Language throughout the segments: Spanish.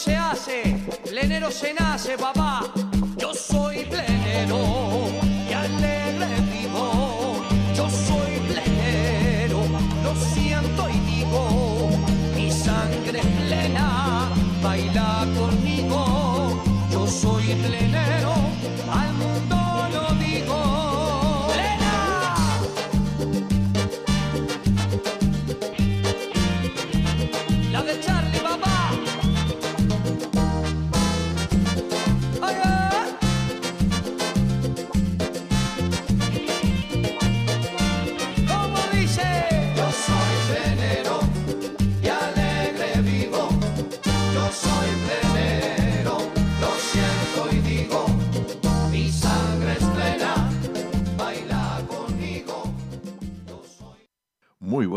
se hace, plenero se nace, papá. Yo soy plenero y alegre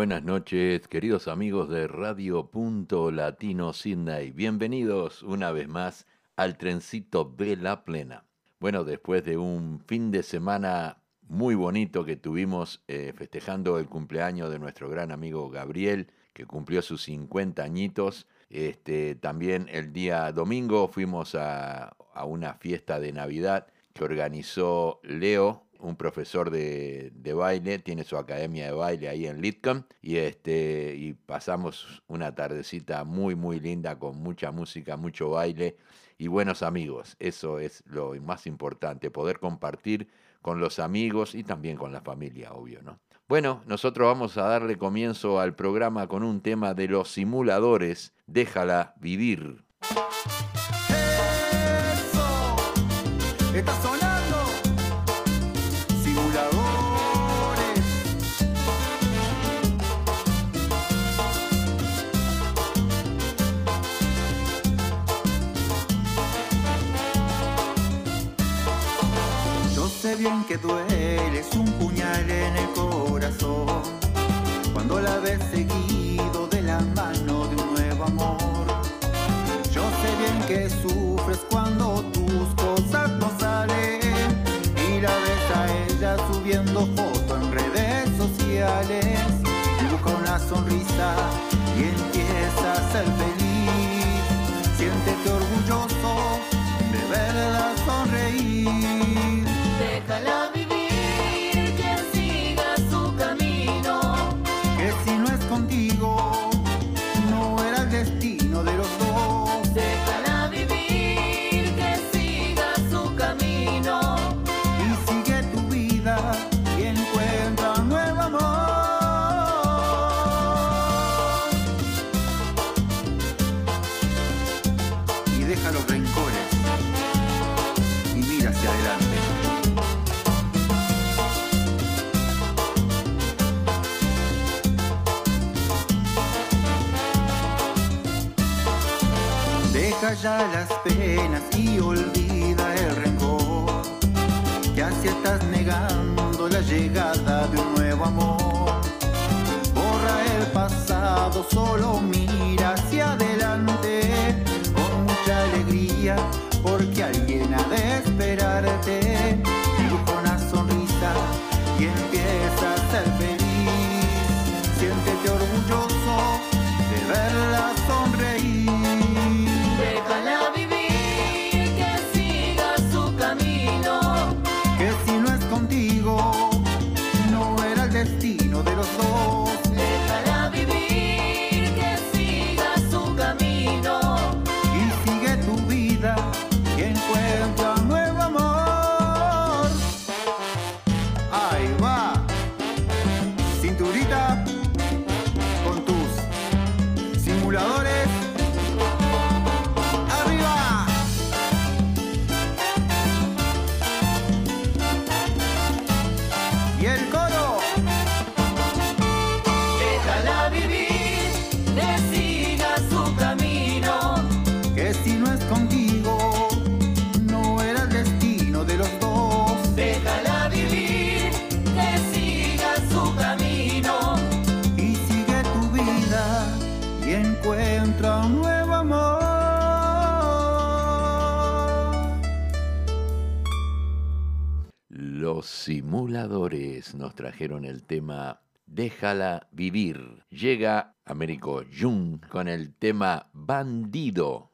buenas noches, queridos amigos de Radio Punto Latino Sydney. Bienvenidos una vez más al trencito de la plena. Bueno, después de un fin de semana muy bonito que tuvimos eh, festejando el cumpleaños de nuestro gran amigo Gabriel, que cumplió sus 50 añitos. Este, también el día domingo fuimos a, a una fiesta de Navidad que organizó Leo, un profesor de, de baile, tiene su academia de baile ahí en Litcom, y, este, y pasamos una tardecita muy, muy linda con mucha música, mucho baile y buenos amigos. Eso es lo más importante, poder compartir con los amigos y también con la familia, obvio, ¿no? Bueno, nosotros vamos a darle comienzo al programa con un tema de los simuladores, Déjala vivir. Que duele, es un puñal en el corazón. Cuando la ves seguido de la mano de un nuevo amor. Yo sé bien que sufres cuando tus cosas no salen y la ves a ella subiendo fotos en redes sociales. Dibuja una sonrisa y empieza a ser feliz. Ya las penas y olvida el rencor que así estás negando la llegada de un nuevo amor. Borra el pasado, solo mira hacia adelante trajeron el tema Déjala vivir. Llega Américo Jung con el tema Bandido.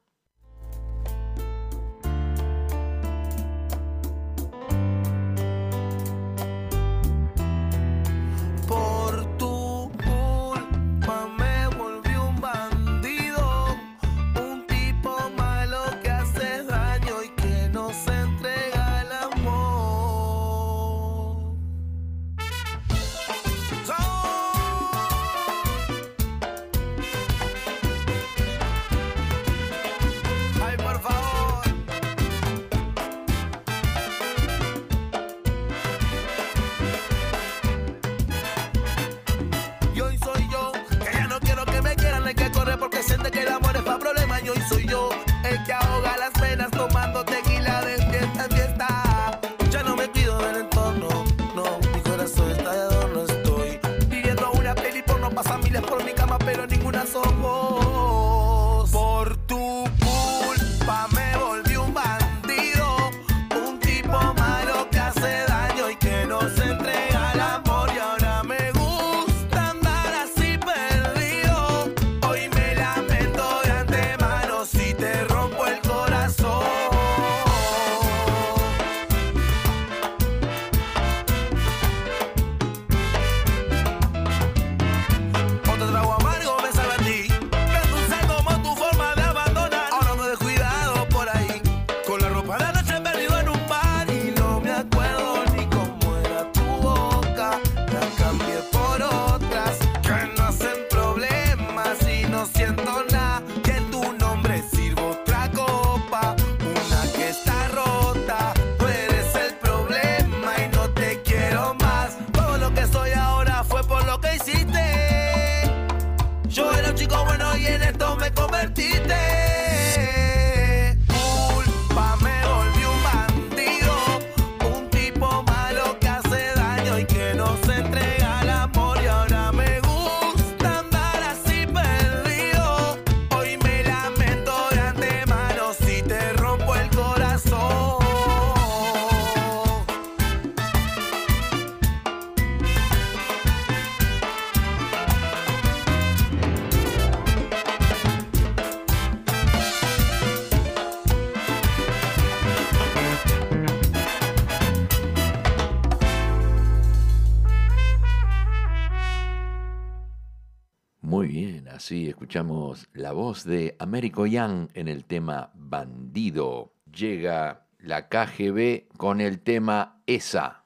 Muy bien, así escuchamos la voz de Américo Young en el tema Bandido. Llega la KGB con el tema Esa.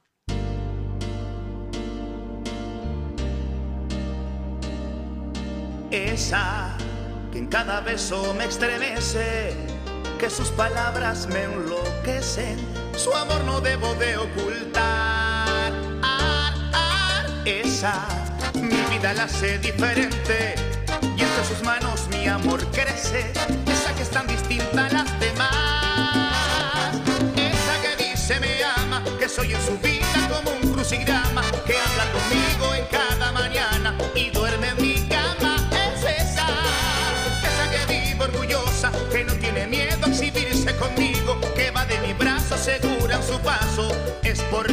Esa que en cada beso me estremece, que sus palabras me enloquecen, su amor no debo de ocultar. Ar, ar, esa, la hace diferente, y entre sus manos mi amor crece, esa que es tan distinta a las demás. Esa que dice me ama, que soy en su vida como un crucigrama, que habla conmigo en cada mañana y duerme en mi cama. Es esa, esa que vive orgullosa, que no tiene miedo a exhibirse conmigo, que va de mi brazo segura en su paso, es por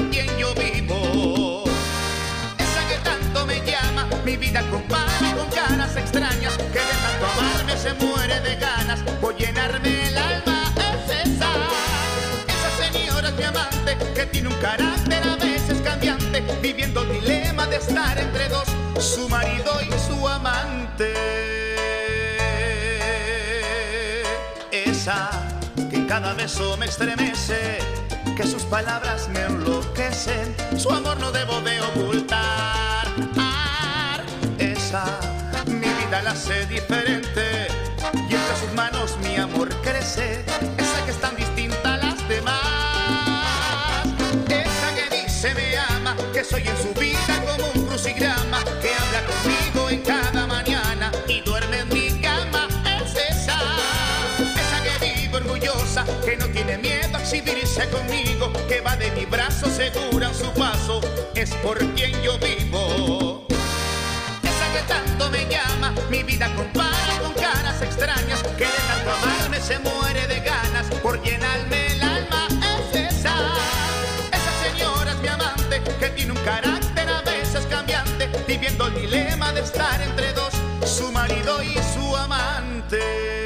mi vida compara con caras extrañas, que de tanto amarme se muere de ganas, por llenarme el alma. Es esa, esa señora es mi amante, que tiene un carácter a veces cambiante, viviendo el dilema de estar entre dos, su marido y su amante. Esa que cada beso me estremece, que sus palabras me enloquecen, su amor no debo de ocultar. Mi vida la hace diferente, y entre sus manos mi amor crece, esa que es tan distinta a las demás. Esa que dice me ama, que soy en su vida como un crucigrama, que habla conmigo en cada mañana y duerme en mi cama. Es esa, esa que vive orgullosa, que no tiene miedo a exhibirse conmigo, que va de mi brazo segura su paso, es por vida compara con caras extrañas, que de tanto amarme se muere de ganas por llenarme el alma. Es esa, esa señora es mi amante, que tiene un carácter a veces cambiante, viviendo el dilema de estar entre dos, su marido y su amante.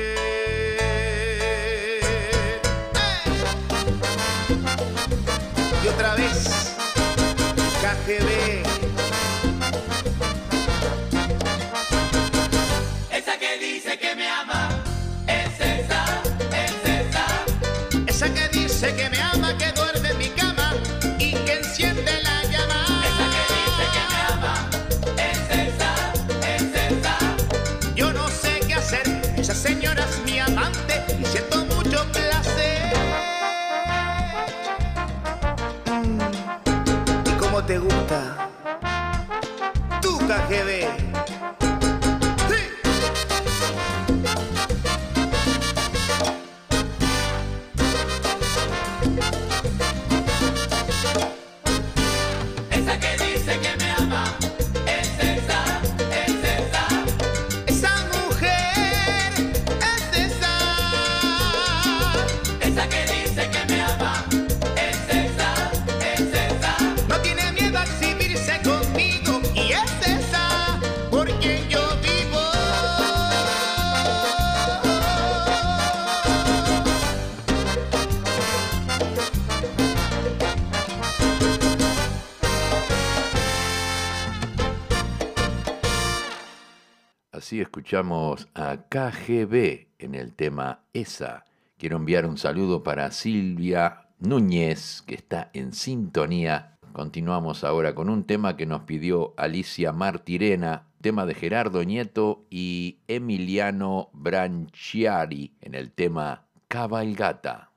escuchamos a KGB en el tema Esa. Quiero enviar un saludo para Silvia Núñez, que está en sintonía. Continuamos ahora con un tema que nos pidió Alicia Martirena, tema de Gerardo Nieto y Emiliano Branchiari en el tema Cabalgata.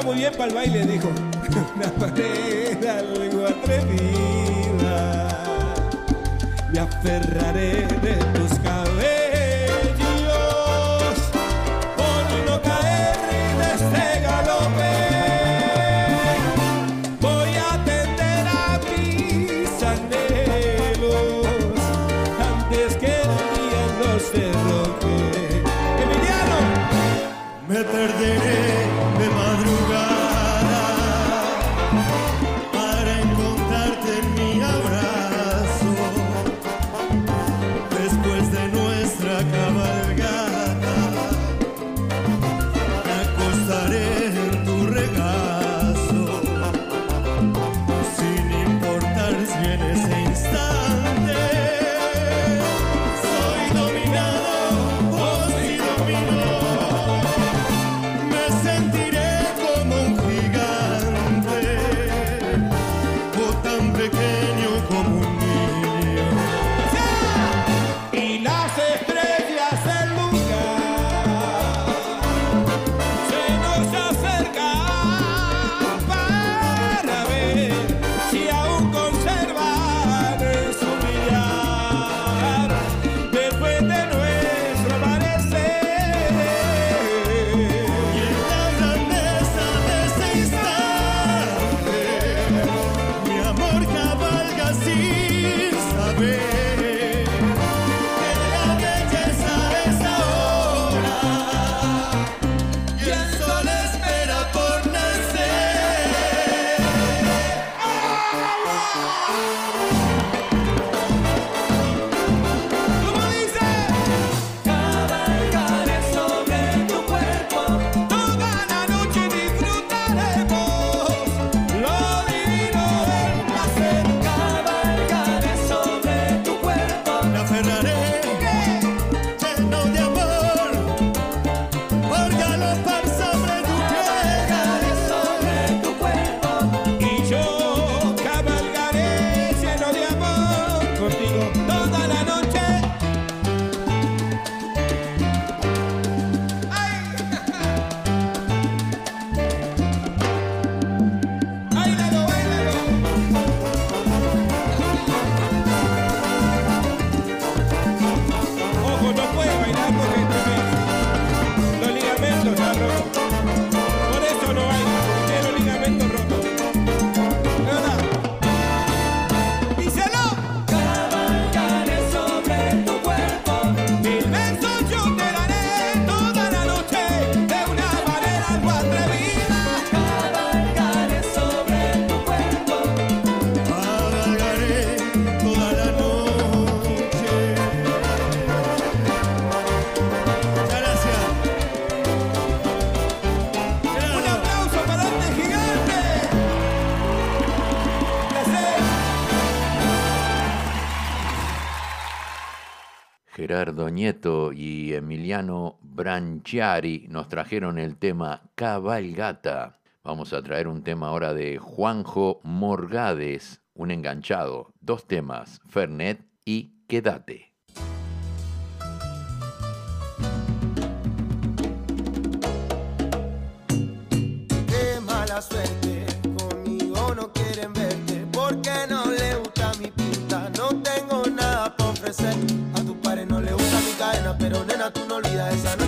prepara muy bien para el baile, dijo. Una manera algo atrevida. Me aferraré de Nieto y Emiliano Branchiari nos trajeron el tema Cabalgata. Vamos a traer un tema ahora de Juanjo Morgades, un enganchado. Dos temas, Fernet y Quédate. Qué mala suerte, conmigo no quieren verte, porque no le gusta mi pinta, no tengo nada por ofrecer pero nena, tú no olvidas esa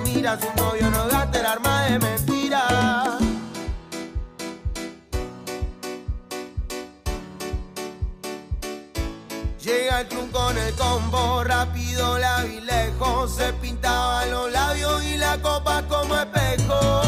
mira, su novio no gasta el arma de mentira. Llega el club con el combo, rápido la vi lejos, se pintaba los labios y la copa como espejo.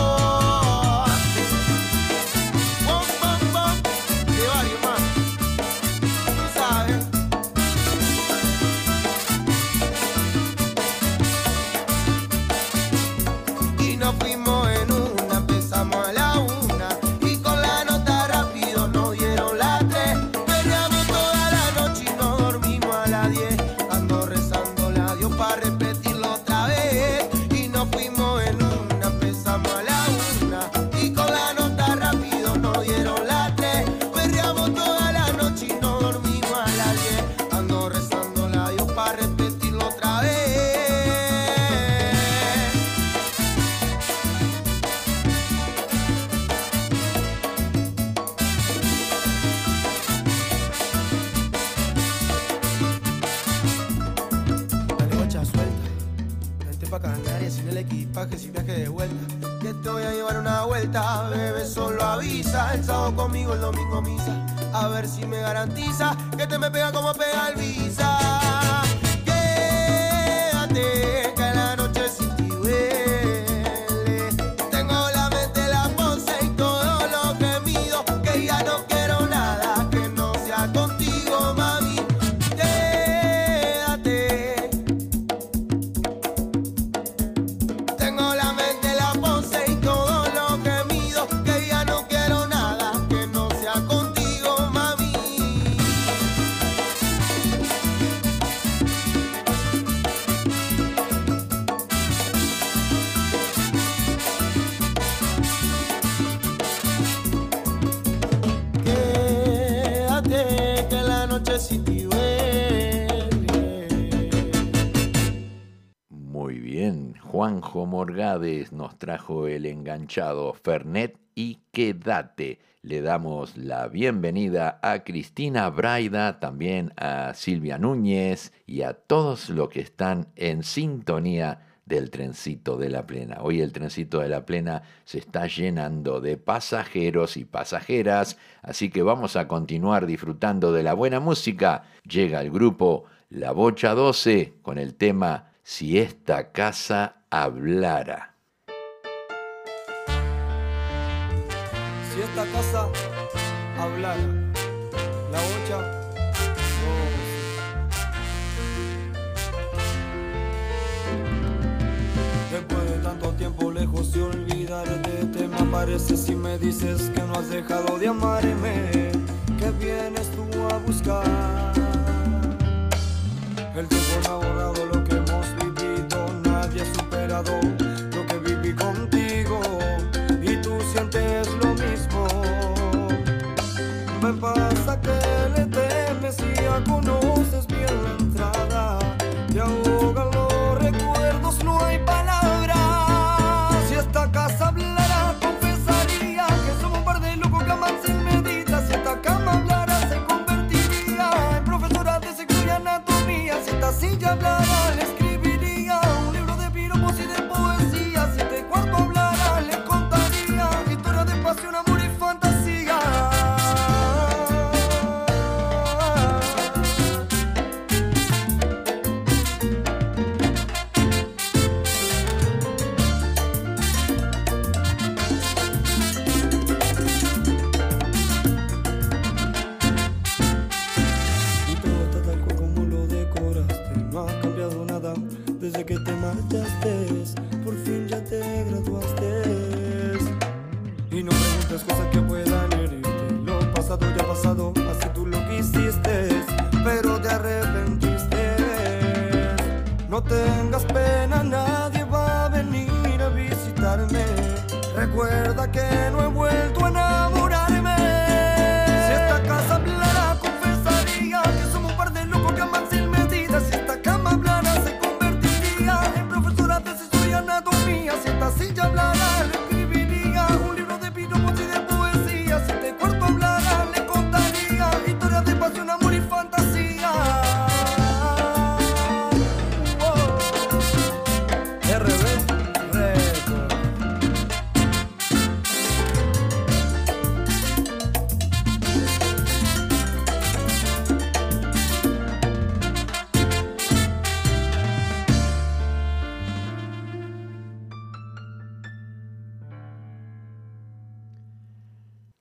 nos trajo el enganchado Fernet y Quédate. Le damos la bienvenida a Cristina Braida, también a Silvia Núñez y a todos los que están en sintonía del trencito de la plena. Hoy el trencito de la plena se está llenando de pasajeros y pasajeras, así que vamos a continuar disfrutando de la buena música. Llega el grupo La Bocha 12 con el tema si esta casa hablara. Si esta casa hablara, la bocha... Después de tanto tiempo lejos de olvidarte, te me apareces y me dices que no has dejado de amarme, que vienes tú a buscar. El tiempo ha borrado lo cuidado.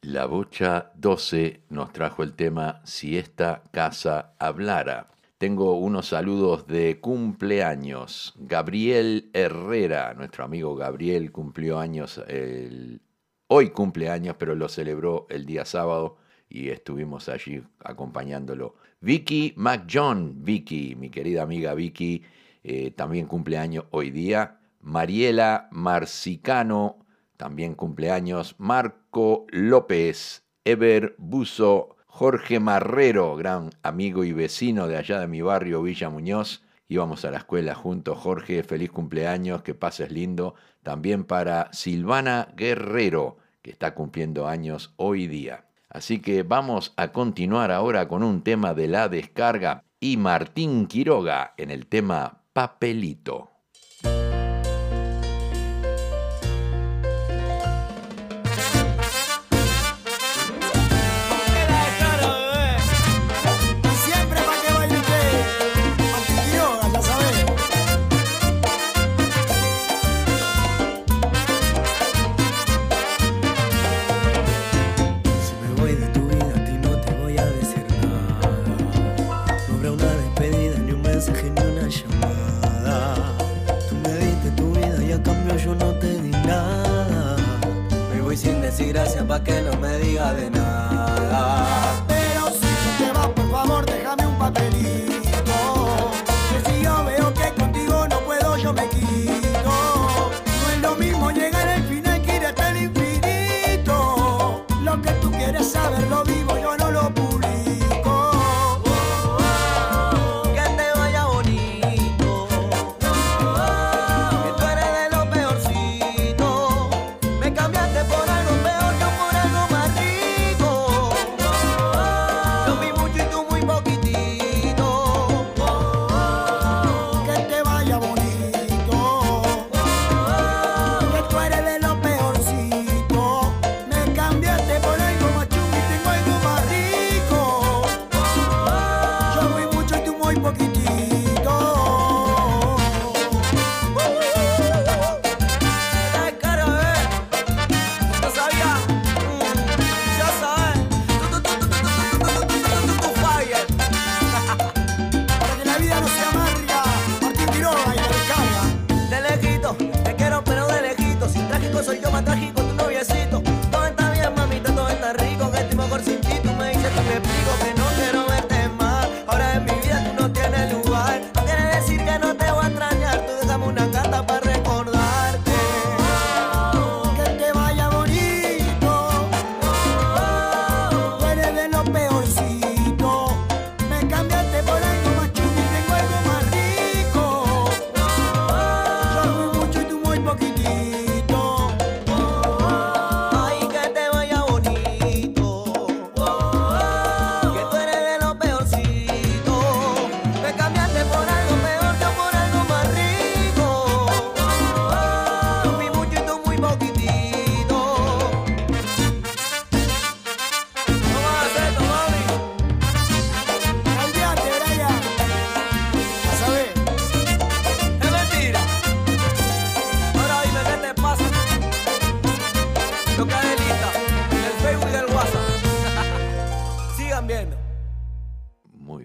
La Bocha 12 nos trajo el tema Si esta casa hablara. Tengo unos saludos de cumpleaños. Gabriel Herrera, nuestro amigo Gabriel, cumplió años el... hoy cumpleaños, pero lo celebró el día sábado y estuvimos allí acompañándolo. Vicky McJohn, Vicky, mi querida amiga Vicky, eh, también cumpleaños hoy día. Mariela Marcicano, también cumpleaños Marco López, Ever Buzo, Jorge Marrero, gran amigo y vecino de allá de mi barrio Villa Muñoz. Íbamos a la escuela juntos, Jorge, feliz cumpleaños, que pases lindo. También para Silvana Guerrero, que está cumpliendo años hoy día. Así que vamos a continuar ahora con un tema de la descarga y Martín Quiroga en el tema Papelito.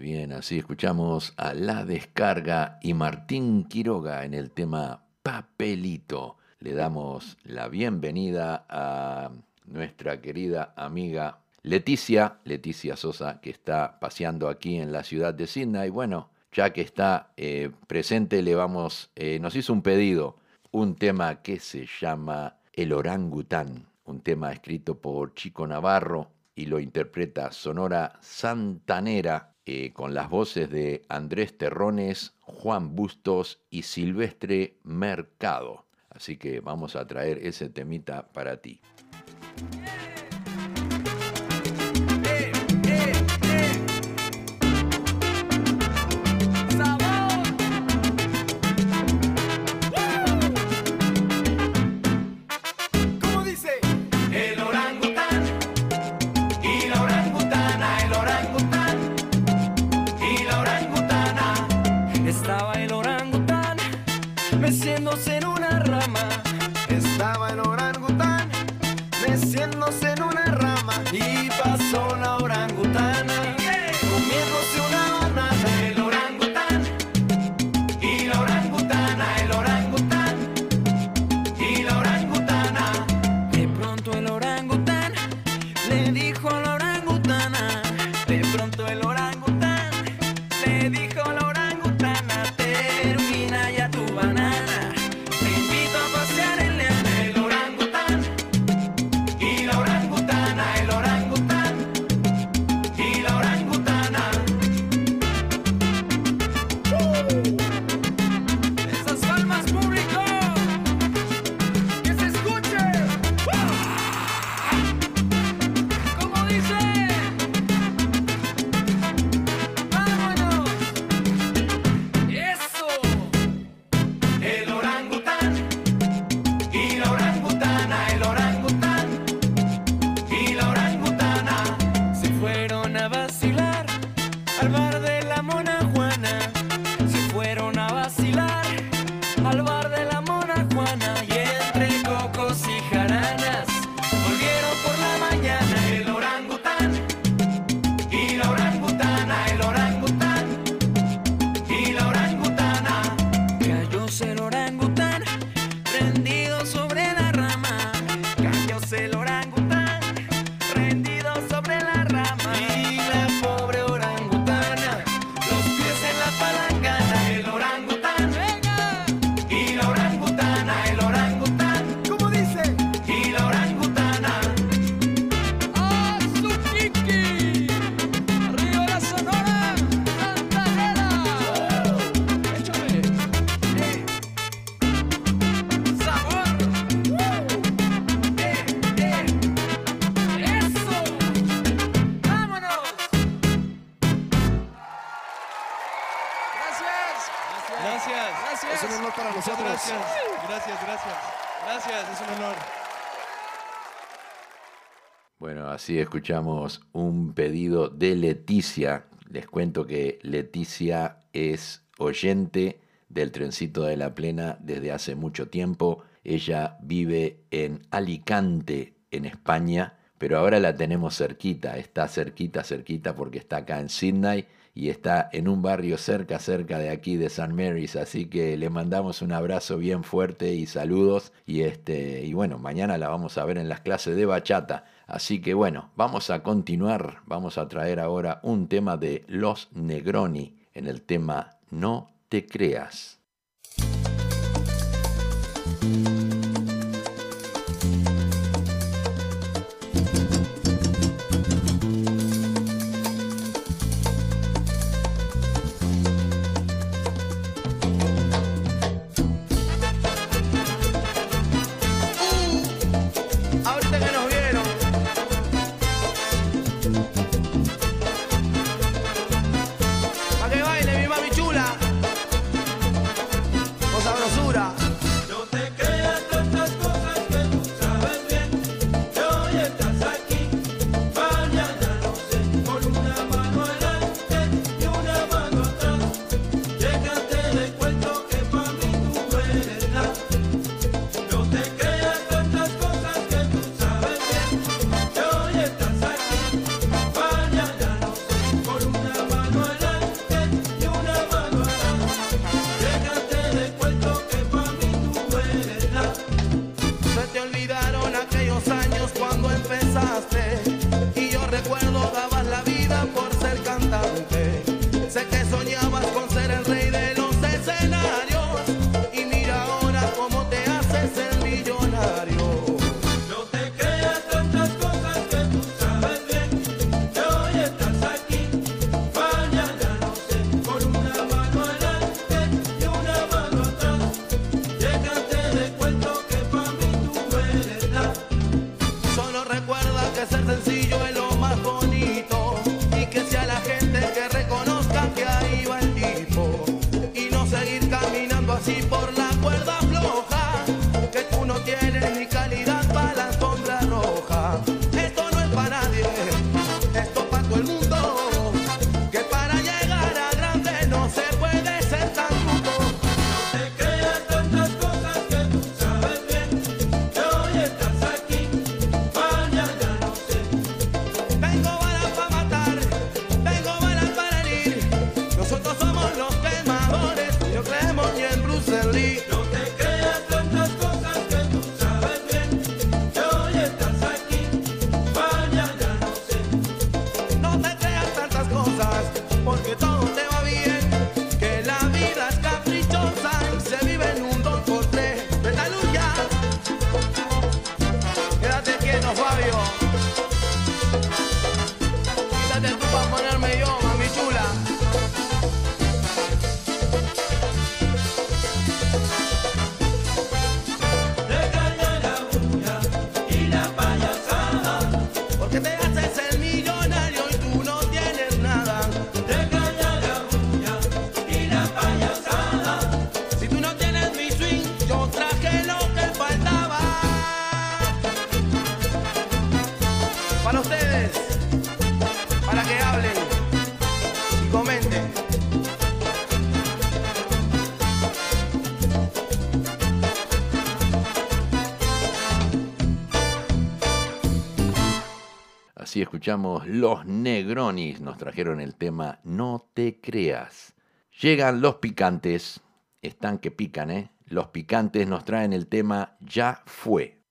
bien, así escuchamos a La Descarga y Martín Quiroga en el tema Papelito. Le damos la bienvenida a nuestra querida amiga Leticia, Leticia Sosa, que está paseando aquí en la ciudad de Sydney. Bueno, ya que está eh, presente, le vamos, eh, nos hizo un pedido, un tema que se llama El Orangután, un tema escrito por Chico Navarro y lo interpreta Sonora Santanera eh, con las voces de Andrés Terrones, Juan Bustos y Silvestre Mercado. Así que vamos a traer ese temita para ti. escuchamos un pedido de Leticia. Les cuento que Leticia es oyente del trencito de la plena desde hace mucho tiempo. Ella vive en Alicante, en España, pero ahora la tenemos cerquita. Está cerquita, cerquita porque está acá en Sydney y está en un barrio cerca, cerca de aquí de San Mary's, así que le mandamos un abrazo bien fuerte y saludos y este y bueno, mañana la vamos a ver en las clases de bachata. Así que bueno, vamos a continuar, vamos a traer ahora un tema de Los Negroni en el tema No te creas. escuchamos Los Negronis, nos trajeron el tema No te creas. Llegan los picantes, están que pican, ¿eh? Los picantes nos traen el tema Ya fue.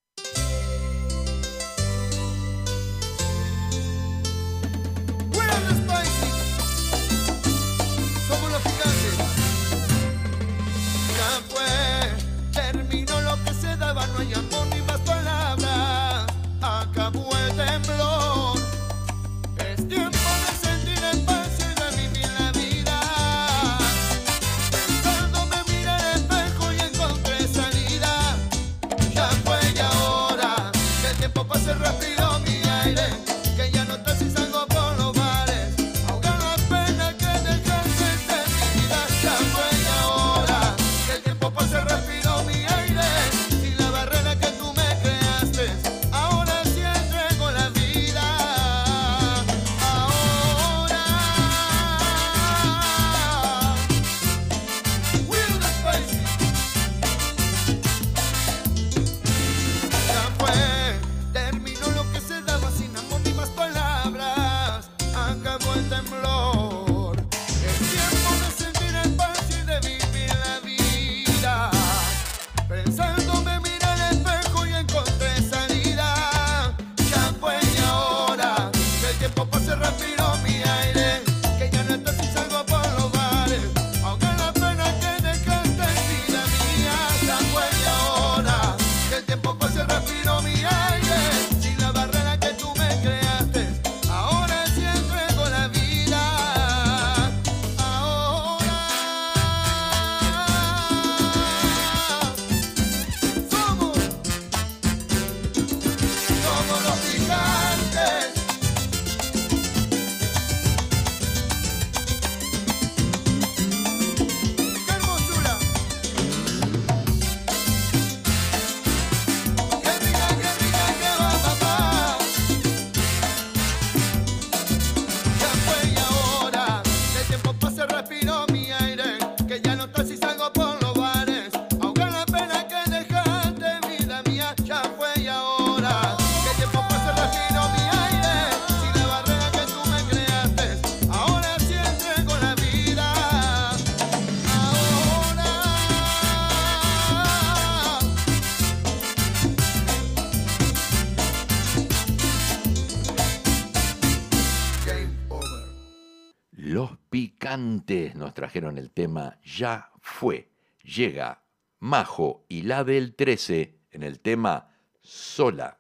trajeron el tema Ya fue. Llega Majo y la del 13 en el tema Sola.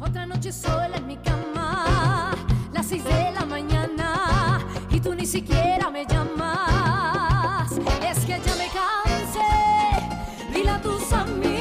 Otra noche sola en mi cama, las 6 de la mañana, y tú ni siquiera me llamas. Es que ya me cansé, dile a tus amigos.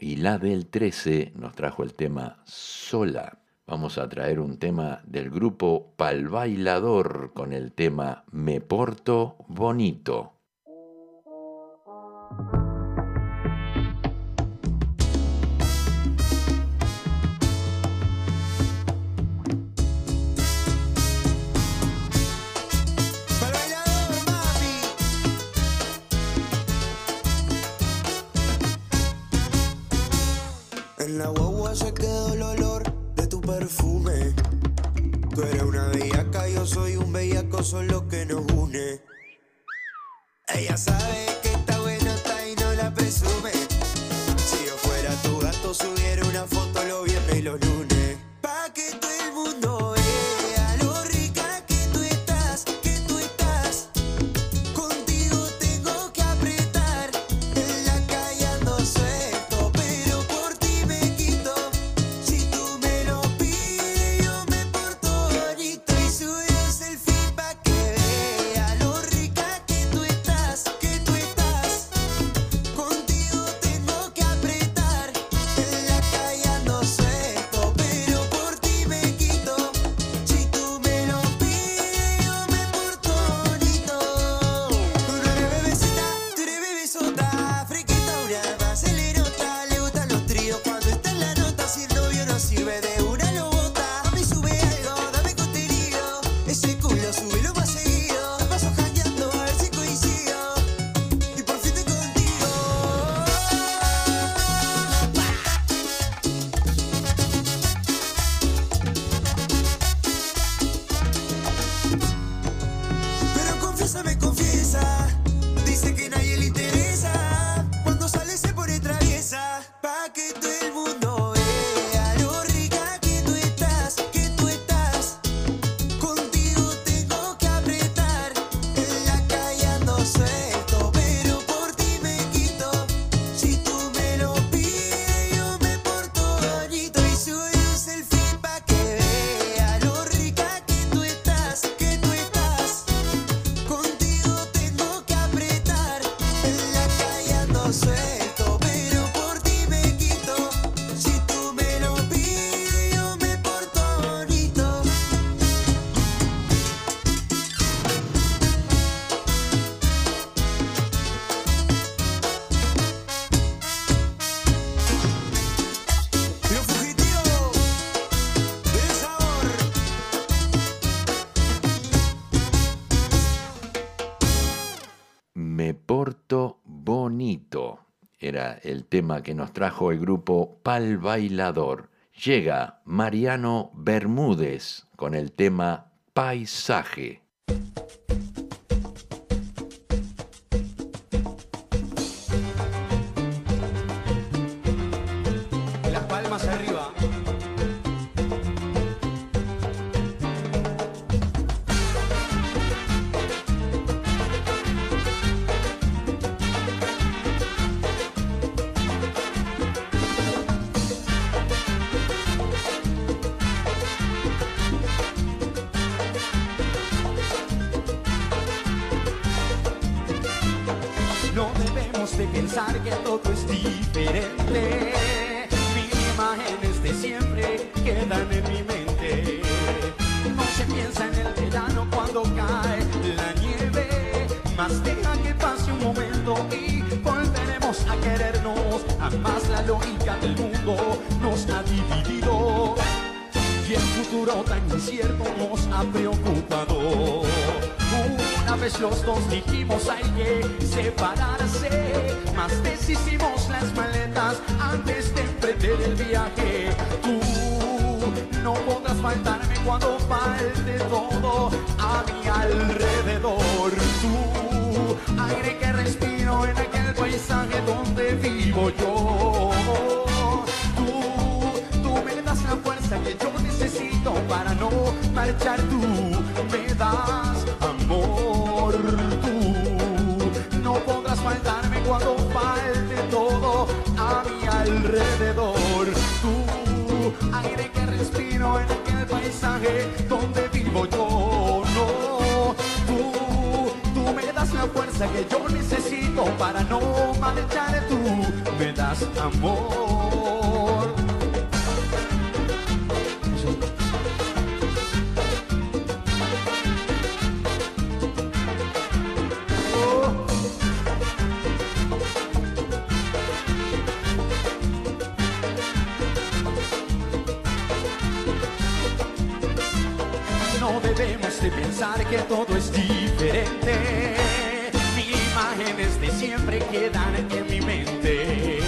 Y la del 13 nos trajo el tema Sola. Vamos a traer un tema del grupo Pal Bailador con el tema Me Porto Bonito. el tema que nos trajo el grupo Pal Bailador. Llega Mariano Bermúdez con el tema Paisaje. Pensar que todo es diferente. Mil imágenes de siempre quedan en mi mente. No se piensa en el verano cuando cae la nieve. Más deja que pase un momento y volveremos a querernos. Jamás la lógica del mundo nos ha dividido. Y el futuro tan incierto nos ha preocupado. Una vez los dos dijimos hay que separarse, más deshicimos las maletas antes de emprender el viaje. Tú no podrás faltarme cuando falte todo a mi alrededor. Tú, aire que respiro en aquel paisaje donde vivo yo. Tú, tú me das la fuerza que yo necesito para no marchar. Tú me das faltarme cuando falte todo a mi alrededor. Tú, aire que respiro en aquel paisaje donde vivo yo. No, tú, tú me das la fuerza que yo necesito para no marchar. Tú me das amor. De pensar que todo es diferente. Imágenes de siempre quedan en mi mente.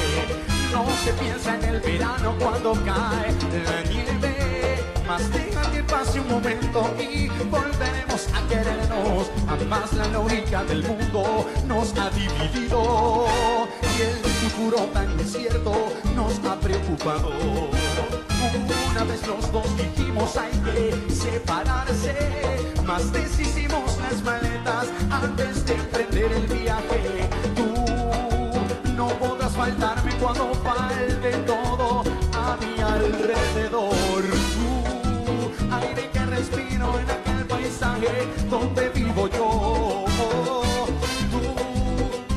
No se piensa en el verano cuando cae la nieve. Más que pase un momento y volveremos a querernos. Jamás la lógica del mundo nos ha dividido. Y el futuro tan incierto nos ha preocupado. Una vez los dos dijimos hay que separarse, más deshicimos las maletas antes de emprender el viaje. Tú no podrás faltarme cuando falte todo a mi alrededor. Respiro en aquel paisaje donde vivo yo. Tú,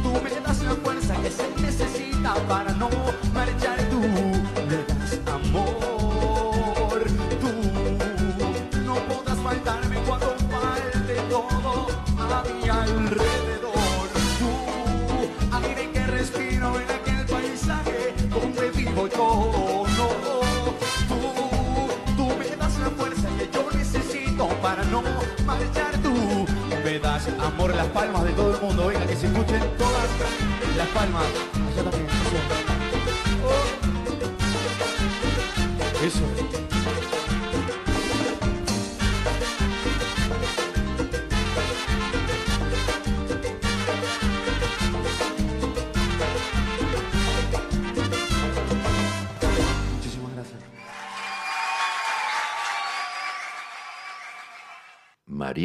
tú me das la fuerza que se necesita para no marchar. Tú me das amor. Tú no podrás faltarme cuando falte todo a amor, las palmas de todo el mundo. Venga, que se escuchen todas las palmas. Allá también, eso. Eso.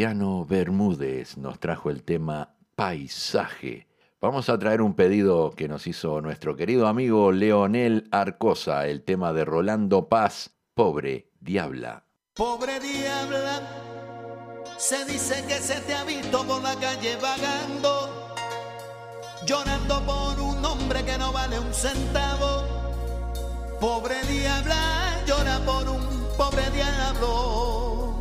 Mariano Bermúdez nos trajo el tema Paisaje. Vamos a traer un pedido que nos hizo nuestro querido amigo Leonel Arcosa, el tema de Rolando Paz, Pobre Diabla. Pobre diabla, se dice que se te ha visto por la calle vagando, llorando por un hombre que no vale un centavo. Pobre diabla, llora por un pobre diablo.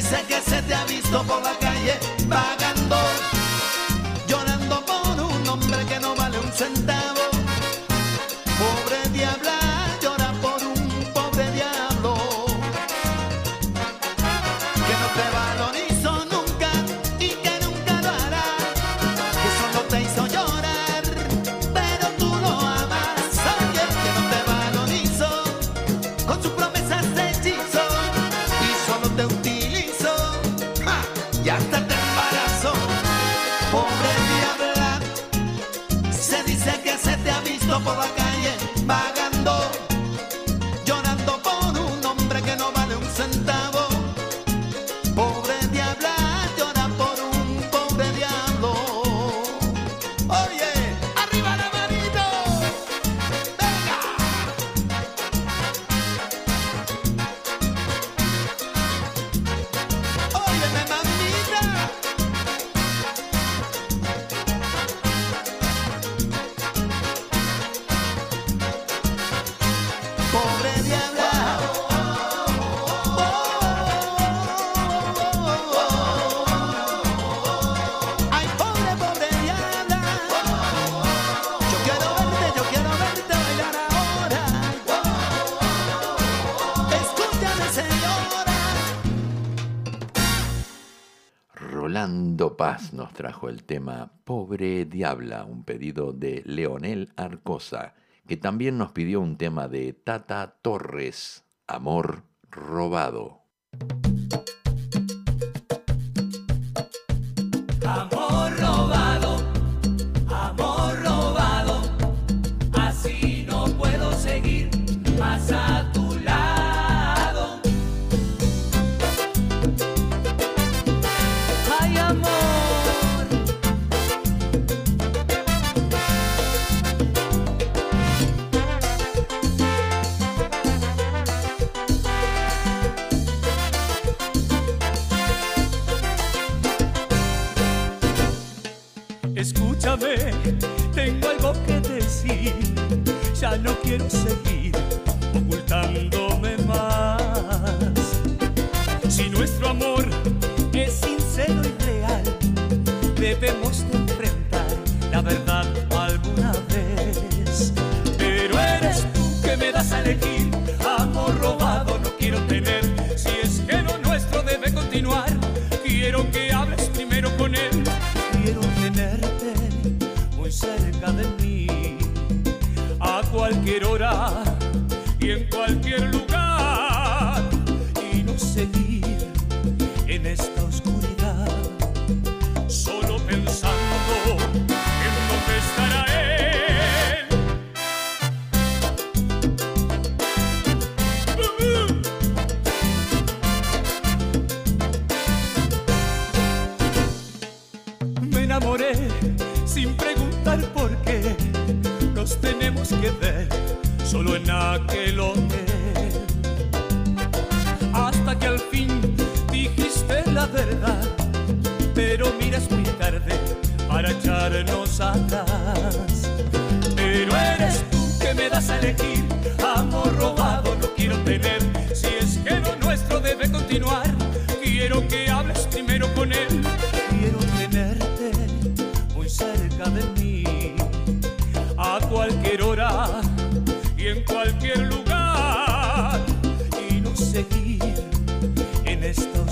Dice que se te ha visto por la calle pagando trajo el tema Pobre Diabla, un pedido de Leonel Arcosa, que también nos pidió un tema de Tata Torres, Amor Robado. Amor robado, amor robado, así no puedo seguir pasando. de mí a cualquier hora y en cualquier lugar. Y no seguir en esta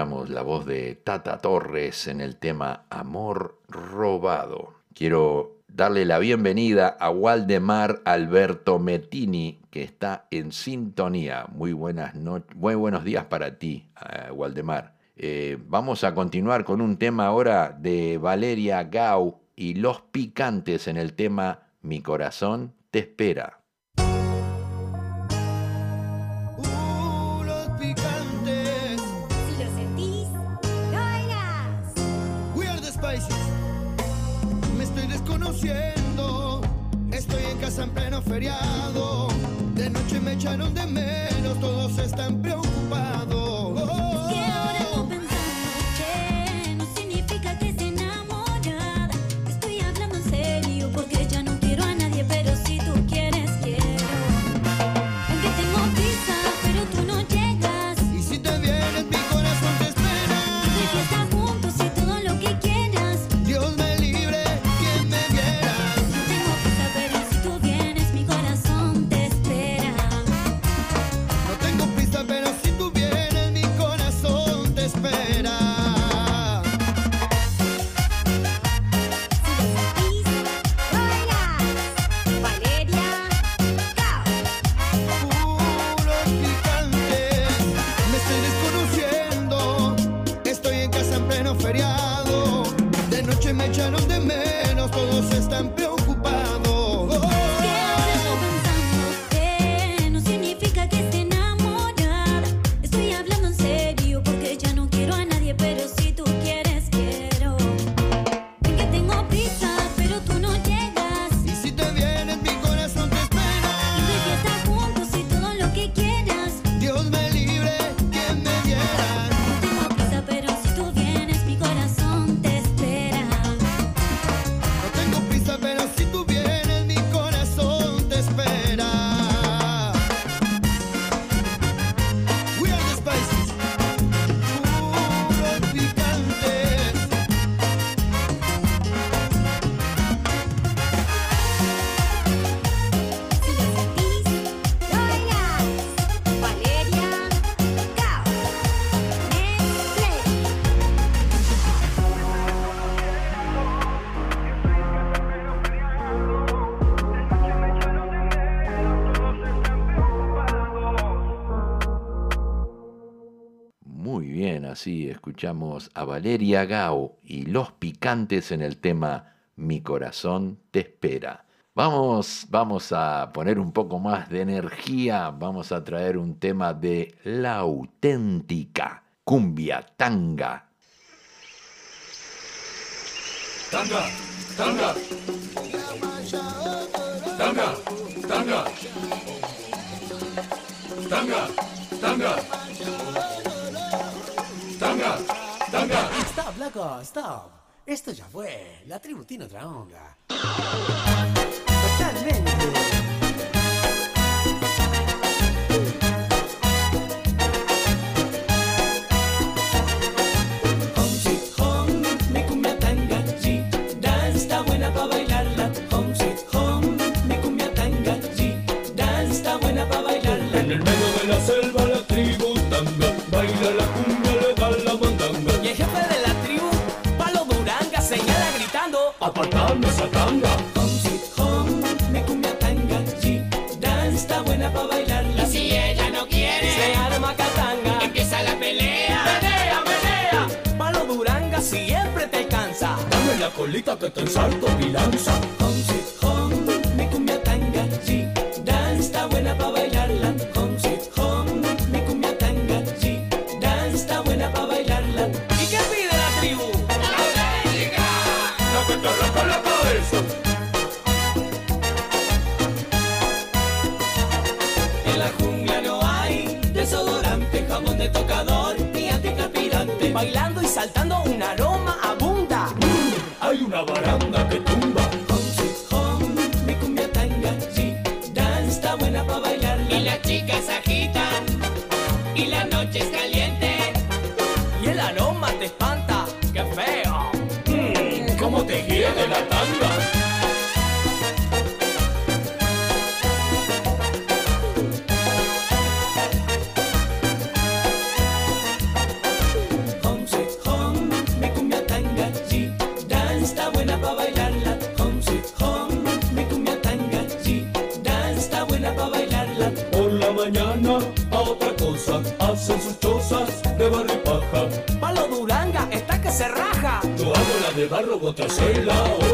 la voz de Tata Torres en el tema Amor Robado. Quiero darle la bienvenida a Waldemar Alberto Metini, que está en sintonía. Muy, buenas no muy buenos días para ti, eh, Waldemar. Eh, vamos a continuar con un tema ahora de Valeria Gau y los picantes en el tema Mi corazón te espera. De noche me echaron de menos, todos están preocupados. escuchamos a Valeria Gao y Los Picantes en el tema Mi corazón te espera. Vamos, vamos a poner un poco más de energía, vamos a traer un tema de la auténtica cumbia tanga. Tanga, tanga. Tanga, tanga. Tanga, tanga. ¡Tanga! ¡Tanga! ¡Stop, loco! ¡Stop! Esto ya fue. La tribu tiene otra onda. Totalmente. colita que te ensalto mi lanza. Home, sweet home, mi cumbia tanga, sí, dan está buena pa' bailar. Vos soy la